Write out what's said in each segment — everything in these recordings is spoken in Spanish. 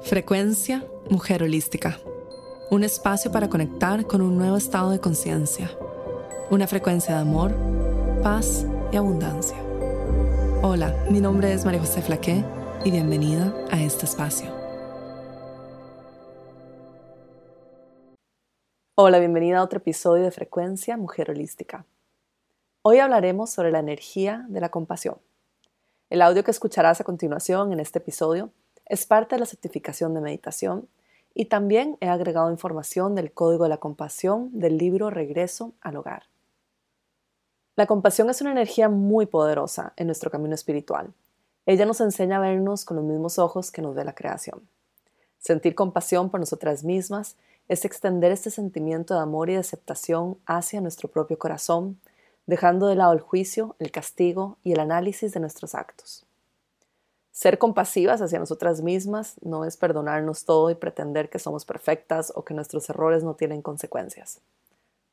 Frecuencia Mujer Holística. Un espacio para conectar con un nuevo estado de conciencia. Una frecuencia de amor, paz y abundancia. Hola, mi nombre es María José Flaqué y bienvenida a este espacio. Hola, bienvenida a otro episodio de Frecuencia Mujer Holística. Hoy hablaremos sobre la energía de la compasión. El audio que escucharás a continuación en este episodio es parte de la certificación de meditación y también he agregado información del Código de la Compasión del libro Regreso al Hogar. La compasión es una energía muy poderosa en nuestro camino espiritual. Ella nos enseña a vernos con los mismos ojos que nos ve la creación. Sentir compasión por nosotras mismas es extender este sentimiento de amor y de aceptación hacia nuestro propio corazón, dejando de lado el juicio, el castigo y el análisis de nuestros actos. Ser compasivas hacia nosotras mismas no es perdonarnos todo y pretender que somos perfectas o que nuestros errores no tienen consecuencias.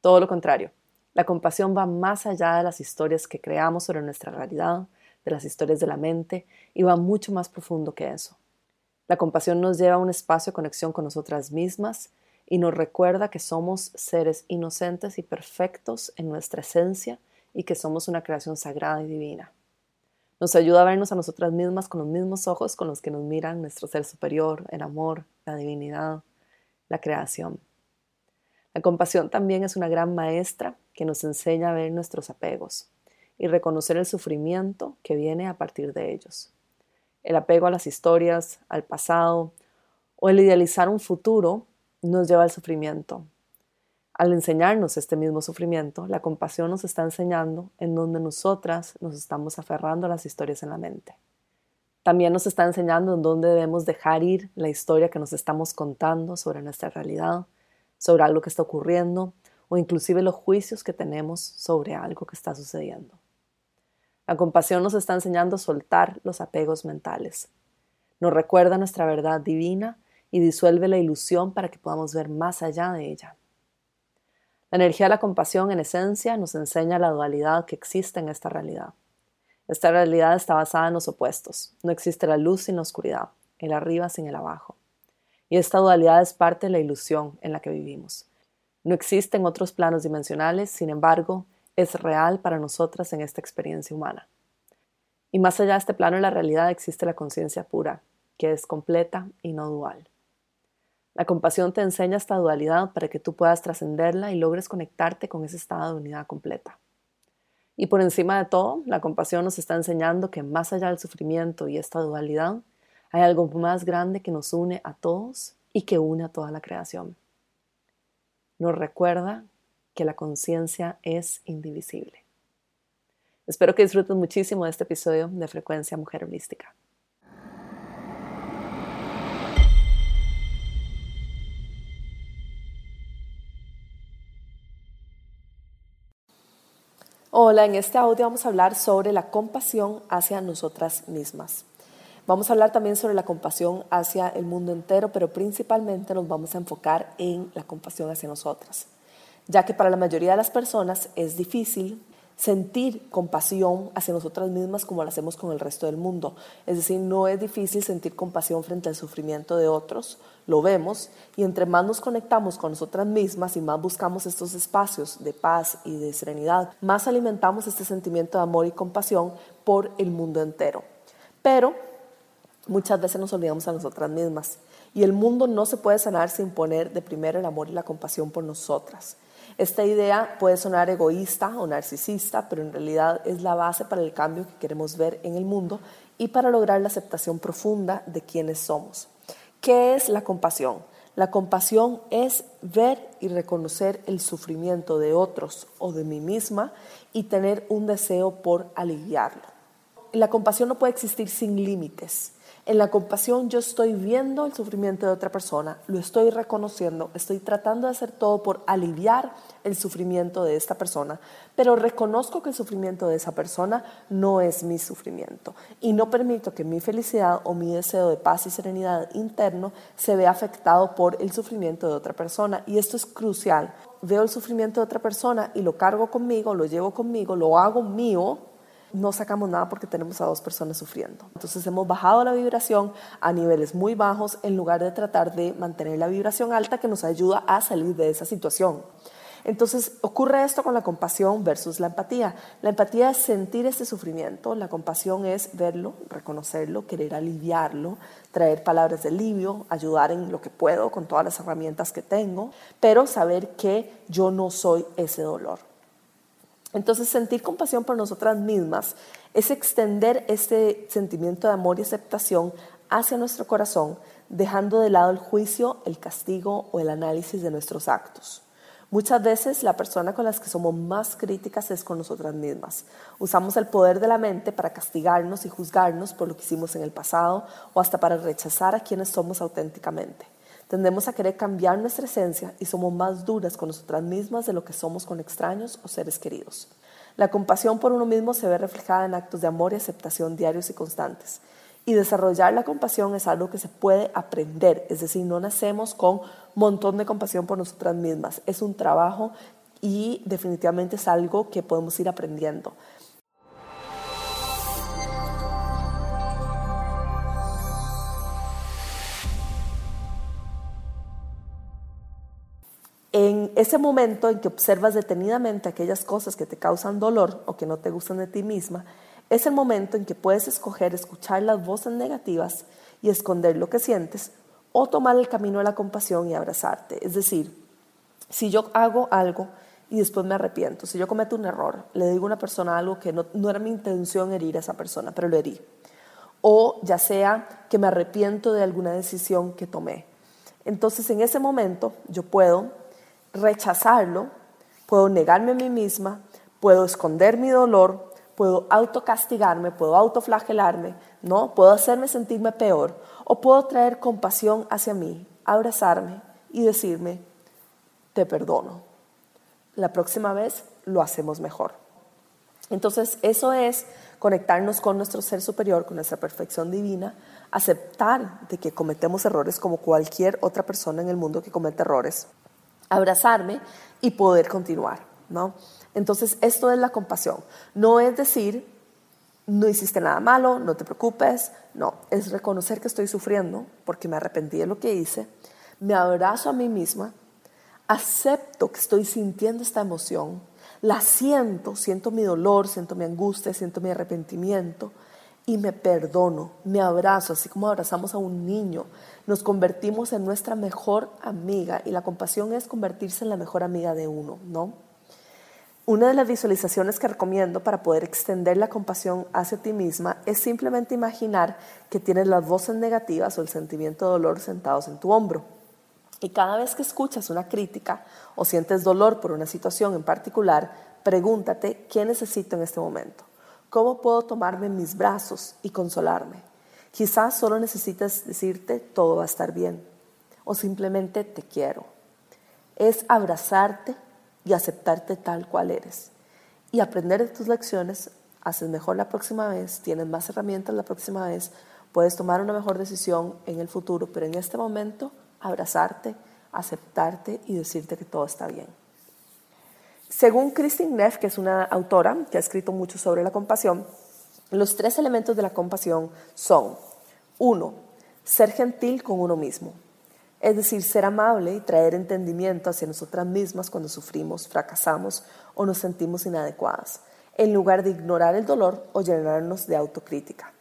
Todo lo contrario, la compasión va más allá de las historias que creamos sobre nuestra realidad, de las historias de la mente, y va mucho más profundo que eso. La compasión nos lleva a un espacio de conexión con nosotras mismas y nos recuerda que somos seres inocentes y perfectos en nuestra esencia y que somos una creación sagrada y divina. Nos ayuda a vernos a nosotras mismas con los mismos ojos con los que nos miran nuestro ser superior, el amor, la divinidad, la creación. La compasión también es una gran maestra que nos enseña a ver nuestros apegos y reconocer el sufrimiento que viene a partir de ellos. El apego a las historias, al pasado o el idealizar un futuro nos lleva al sufrimiento, al enseñarnos este mismo sufrimiento, la compasión nos está enseñando en donde nosotras nos estamos aferrando a las historias en la mente. También nos está enseñando en dónde debemos dejar ir la historia que nos estamos contando sobre nuestra realidad, sobre algo que está ocurriendo o inclusive los juicios que tenemos sobre algo que está sucediendo. La compasión nos está enseñando a soltar los apegos mentales. Nos recuerda nuestra verdad divina y disuelve la ilusión para que podamos ver más allá de ella. La energía de la compasión, en esencia, nos enseña la dualidad que existe en esta realidad. Esta realidad está basada en los opuestos. No existe la luz sin la oscuridad, el arriba sin el abajo. Y esta dualidad es parte de la ilusión en la que vivimos. No existen otros planos dimensionales, sin embargo, es real para nosotras en esta experiencia humana. Y más allá de este plano de la realidad existe la conciencia pura, que es completa y no dual. La compasión te enseña esta dualidad para que tú puedas trascenderla y logres conectarte con ese estado de unidad completa. Y por encima de todo, la compasión nos está enseñando que más allá del sufrimiento y esta dualidad, hay algo más grande que nos une a todos y que une a toda la creación. Nos recuerda que la conciencia es indivisible. Espero que disfruten muchísimo de este episodio de Frecuencia Mujer Holística. Hola, en este audio vamos a hablar sobre la compasión hacia nosotras mismas. Vamos a hablar también sobre la compasión hacia el mundo entero, pero principalmente nos vamos a enfocar en la compasión hacia nosotras, ya que para la mayoría de las personas es difícil sentir compasión hacia nosotras mismas como lo hacemos con el resto del mundo. Es decir, no es difícil sentir compasión frente al sufrimiento de otros, lo vemos, y entre más nos conectamos con nosotras mismas y más buscamos estos espacios de paz y de serenidad, más alimentamos este sentimiento de amor y compasión por el mundo entero. Pero muchas veces nos olvidamos a nosotras mismas. Y el mundo no se puede sanar sin poner de primero el amor y la compasión por nosotras. Esta idea puede sonar egoísta o narcisista, pero en realidad es la base para el cambio que queremos ver en el mundo y para lograr la aceptación profunda de quienes somos. ¿Qué es la compasión? La compasión es ver y reconocer el sufrimiento de otros o de mí misma y tener un deseo por aliviarlo. La compasión no puede existir sin límites. En la compasión yo estoy viendo el sufrimiento de otra persona, lo estoy reconociendo, estoy tratando de hacer todo por aliviar el sufrimiento de esta persona, pero reconozco que el sufrimiento de esa persona no es mi sufrimiento y no permito que mi felicidad o mi deseo de paz y serenidad interno se vea afectado por el sufrimiento de otra persona y esto es crucial. Veo el sufrimiento de otra persona y lo cargo conmigo, lo llevo conmigo, lo hago mío no sacamos nada porque tenemos a dos personas sufriendo. Entonces hemos bajado la vibración a niveles muy bajos en lugar de tratar de mantener la vibración alta que nos ayuda a salir de esa situación. Entonces ocurre esto con la compasión versus la empatía. La empatía es sentir ese sufrimiento, la compasión es verlo, reconocerlo, querer aliviarlo, traer palabras de alivio, ayudar en lo que puedo con todas las herramientas que tengo, pero saber que yo no soy ese dolor. Entonces sentir compasión por nosotras mismas es extender este sentimiento de amor y aceptación hacia nuestro corazón, dejando de lado el juicio, el castigo o el análisis de nuestros actos. Muchas veces la persona con las que somos más críticas es con nosotras mismas. Usamos el poder de la mente para castigarnos y juzgarnos por lo que hicimos en el pasado o hasta para rechazar a quienes somos auténticamente. Tendemos a querer cambiar nuestra esencia y somos más duras con nosotras mismas de lo que somos con extraños o seres queridos. La compasión por uno mismo se ve reflejada en actos de amor y aceptación diarios y constantes. Y desarrollar la compasión es algo que se puede aprender, es decir, no nacemos con montón de compasión por nosotras mismas. Es un trabajo y definitivamente es algo que podemos ir aprendiendo. Ese momento en que observas detenidamente aquellas cosas que te causan dolor o que no te gustan de ti misma, es el momento en que puedes escoger escuchar las voces negativas y esconder lo que sientes o tomar el camino de la compasión y abrazarte. Es decir, si yo hago algo y después me arrepiento, si yo cometo un error, le digo a una persona algo que no, no era mi intención herir a esa persona, pero lo herí. O ya sea que me arrepiento de alguna decisión que tomé. Entonces en ese momento yo puedo rechazarlo, puedo negarme a mí misma, puedo esconder mi dolor, puedo autocastigarme, puedo autoflagelarme, ¿no? Puedo hacerme sentirme peor o puedo traer compasión hacia mí, abrazarme y decirme, te perdono. La próxima vez lo hacemos mejor. Entonces, eso es conectarnos con nuestro ser superior, con nuestra perfección divina, aceptar de que cometemos errores como cualquier otra persona en el mundo que comete errores, abrazarme y poder continuar, ¿no? Entonces, esto es la compasión. No es decir, no hiciste nada malo, no te preocupes. No, es reconocer que estoy sufriendo porque me arrepentí de lo que hice. Me abrazo a mí misma, acepto que estoy sintiendo esta emoción, la siento, siento mi dolor, siento mi angustia, siento mi arrepentimiento y me perdono, me abrazo, así como abrazamos a un niño. Nos convertimos en nuestra mejor amiga y la compasión es convertirse en la mejor amiga de uno, ¿no? Una de las visualizaciones que recomiendo para poder extender la compasión hacia ti misma es simplemente imaginar que tienes las voces negativas o el sentimiento de dolor sentados en tu hombro. Y cada vez que escuchas una crítica o sientes dolor por una situación en particular, pregúntate, ¿qué necesito en este momento? ¿Cómo puedo tomarme en mis brazos y consolarme? Quizás solo necesitas decirte, todo va a estar bien. O simplemente, te quiero. Es abrazarte y aceptarte tal cual eres. Y aprender de tus lecciones, haces mejor la próxima vez, tienes más herramientas la próxima vez, puedes tomar una mejor decisión en el futuro, pero en este momento abrazarte, aceptarte y decirte que todo está bien. Según Christine Neff, que es una autora que ha escrito mucho sobre la compasión, los tres elementos de la compasión son, uno, ser gentil con uno mismo. Es decir, ser amable y traer entendimiento hacia nosotras mismas cuando sufrimos, fracasamos o nos sentimos inadecuadas, en lugar de ignorar el dolor o llenarnos de autocrítica.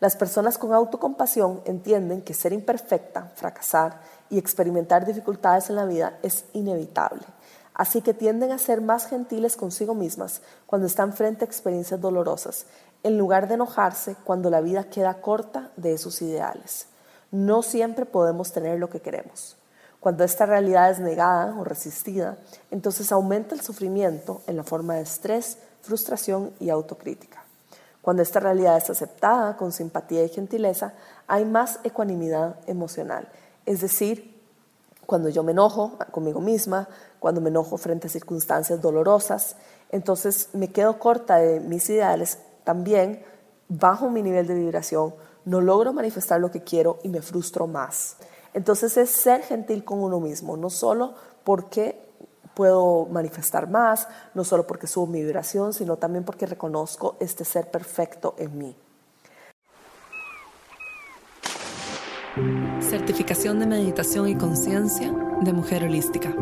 Las personas con autocompasión entienden que ser imperfecta, fracasar y experimentar dificultades en la vida es inevitable. Así que tienden a ser más gentiles consigo mismas cuando están frente a experiencias dolorosas, en lugar de enojarse cuando la vida queda corta de esos ideales. No siempre podemos tener lo que queremos. Cuando esta realidad es negada o resistida, entonces aumenta el sufrimiento en la forma de estrés, frustración y autocrítica. Cuando esta realidad es aceptada con simpatía y gentileza, hay más ecuanimidad emocional. Es decir, cuando yo me enojo conmigo misma, cuando me enojo frente a circunstancias dolorosas, entonces me quedo corta de mis ideales, también bajo mi nivel de vibración, no logro manifestar lo que quiero y me frustro más. Entonces es ser gentil con uno mismo, no solo porque puedo manifestar más, no solo porque subo mi vibración, sino también porque reconozco este ser perfecto en mí. Certificación de Meditación y Conciencia de Mujer Holística.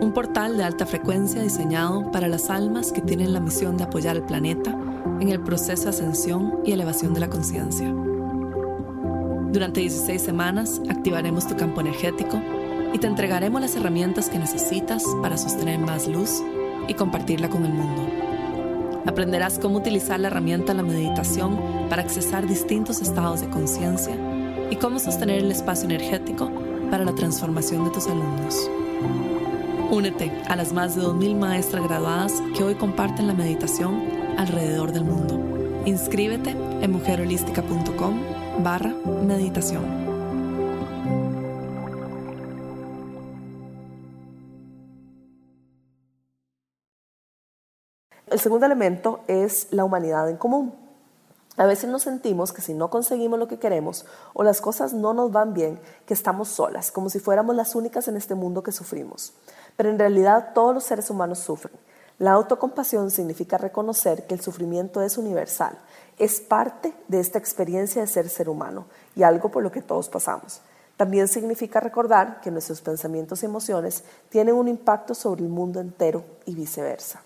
Un portal de alta frecuencia diseñado para las almas que tienen la misión de apoyar al planeta en el proceso de ascensión y elevación de la conciencia. Durante 16 semanas activaremos tu campo energético y te entregaremos las herramientas que necesitas para sostener más luz y compartirla con el mundo. Aprenderás cómo utilizar la herramienta de la meditación para accesar distintos estados de conciencia y cómo sostener el espacio energético para la transformación de tus alumnos. Únete a las más de 2.000 maestras graduadas que hoy comparten la meditación alrededor del mundo. Inscríbete en mujerholística.com barra meditación. El segundo elemento es la humanidad en común. A veces nos sentimos que si no conseguimos lo que queremos o las cosas no nos van bien, que estamos solas, como si fuéramos las únicas en este mundo que sufrimos. Pero en realidad todos los seres humanos sufren. La autocompasión significa reconocer que el sufrimiento es universal, es parte de esta experiencia de ser ser humano y algo por lo que todos pasamos. También significa recordar que nuestros pensamientos y emociones tienen un impacto sobre el mundo entero y viceversa.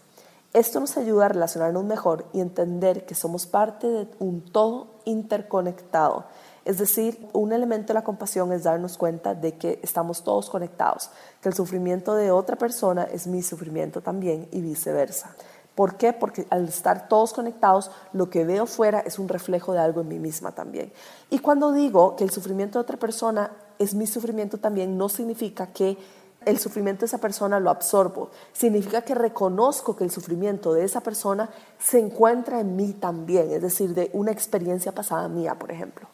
Esto nos ayuda a relacionarnos mejor y entender que somos parte de un todo interconectado. Es decir, un elemento de la compasión es darnos cuenta de que estamos todos conectados, que el sufrimiento de otra persona es mi sufrimiento también y viceversa. ¿Por qué? Porque al estar todos conectados, lo que veo fuera es un reflejo de algo en mí misma también. Y cuando digo que el sufrimiento de otra persona es mi sufrimiento también, no significa que el sufrimiento de esa persona lo absorbo. Significa que reconozco que el sufrimiento de esa persona se encuentra en mí también, es decir, de una experiencia pasada mía, por ejemplo.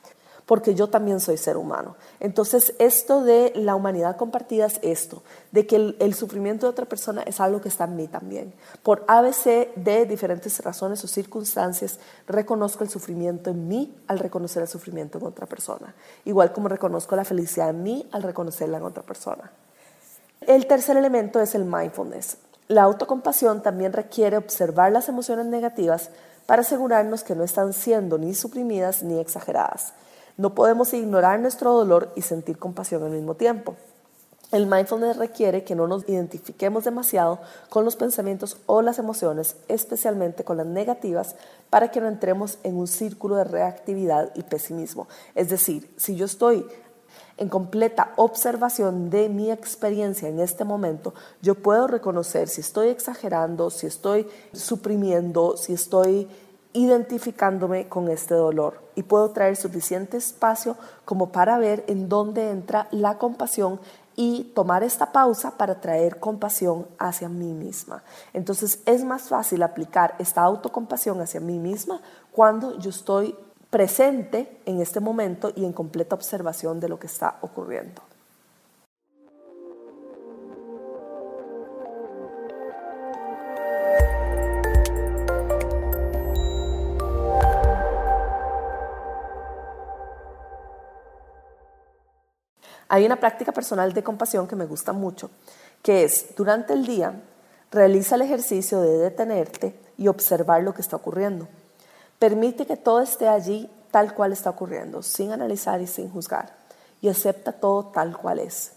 Porque yo también soy ser humano. Entonces, esto de la humanidad compartida es esto, de que el, sufrimiento de otra persona es algo que está en mí también. Por ABC de diferentes razones o circunstancias, reconozco el sufrimiento en mí al reconocer el sufrimiento en otra persona. Igual como reconozco la felicidad en mí al reconocerla en otra persona. El tercer elemento es el mindfulness. La autocompasión también requiere observar las emociones negativas para asegurarnos que no están siendo ni suprimidas ni exageradas. No podemos ignorar nuestro dolor y sentir compasión al mismo tiempo. El mindfulness requiere que no nos identifiquemos demasiado con los pensamientos o las emociones, especialmente con las negativas, para que no entremos en un círculo de reactividad y pesimismo. Es decir, si yo estoy en completa observación de mi experiencia en este momento, yo puedo reconocer si estoy exagerando, si estoy suprimiendo, si estoy identificándome con este dolor y puedo traer suficiente espacio como para ver en dónde entra la compasión y tomar esta pausa para traer compasión hacia mí misma. Entonces es más fácil aplicar esta autocompasión hacia mí misma cuando yo estoy presente en este momento y en completa observación de lo que está ocurriendo. Hay una práctica personal de compasión que me gusta mucho, que es durante el día realiza el ejercicio de detenerte y observar lo que está ocurriendo. Permite que todo esté allí tal cual está ocurriendo, sin analizar y sin juzgar, y acepta todo tal cual es.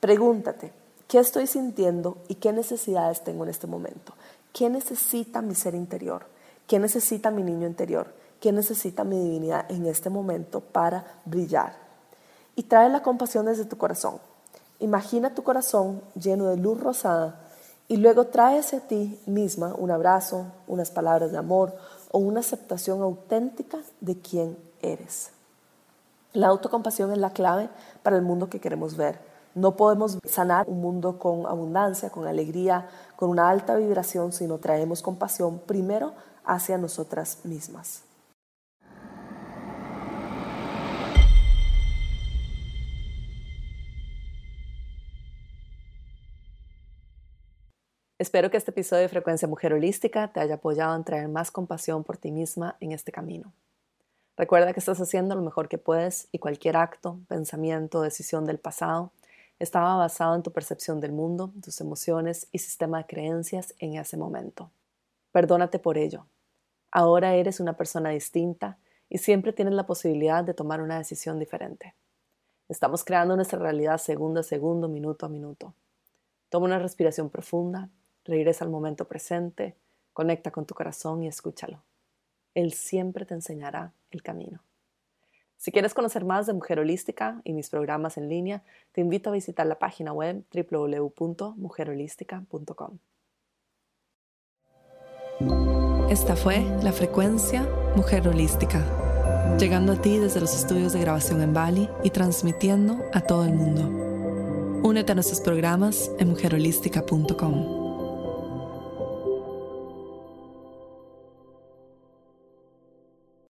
Pregúntate, ¿qué estoy sintiendo y qué necesidades tengo en este momento? ¿Qué necesita mi ser interior? ¿Qué necesita mi niño interior? ¿Qué necesita mi divinidad en este momento para brillar? Y trae la compasión desde tu corazón. Imagina tu corazón lleno de luz rosada y luego trae hacia ti misma un abrazo, unas palabras de amor, o una aceptación auténtica de quién eres. La autocompasión es la clave para el mundo que queremos ver. No podemos sanar un mundo con abundancia, con alegría, con una alta vibración si no traemos compasión primero hacia nosotras mismas. Espero que este episodio de Frecuencia Mujer Holística te haya apoyado en traer más compasión por ti misma en este camino. Recuerda que estás haciendo lo mejor que puedes y cualquier acto, pensamiento o decisión del pasado estaba basado en tu percepción del mundo, tus emociones y sistema de creencias en ese momento. Perdónate por ello. Ahora eres una persona distinta y siempre tienes la posibilidad de tomar una decisión diferente. Estamos creando nuestra realidad segundo a segundo, minuto a minuto. Toma una respiración profunda, regresa al momento presente, conecta con tu corazón y escúchalo. Él siempre te enseñará el camino. Si quieres conocer más de Mujer Holística y mis programas en línea, te invito a visitar la página web www.mujerholística.com. Esta fue la frecuencia Mujer Holística, llegando a ti desde los estudios de grabación en Bali y transmitiendo a todo el mundo. Únete a nuestros programas en mujerholística.com.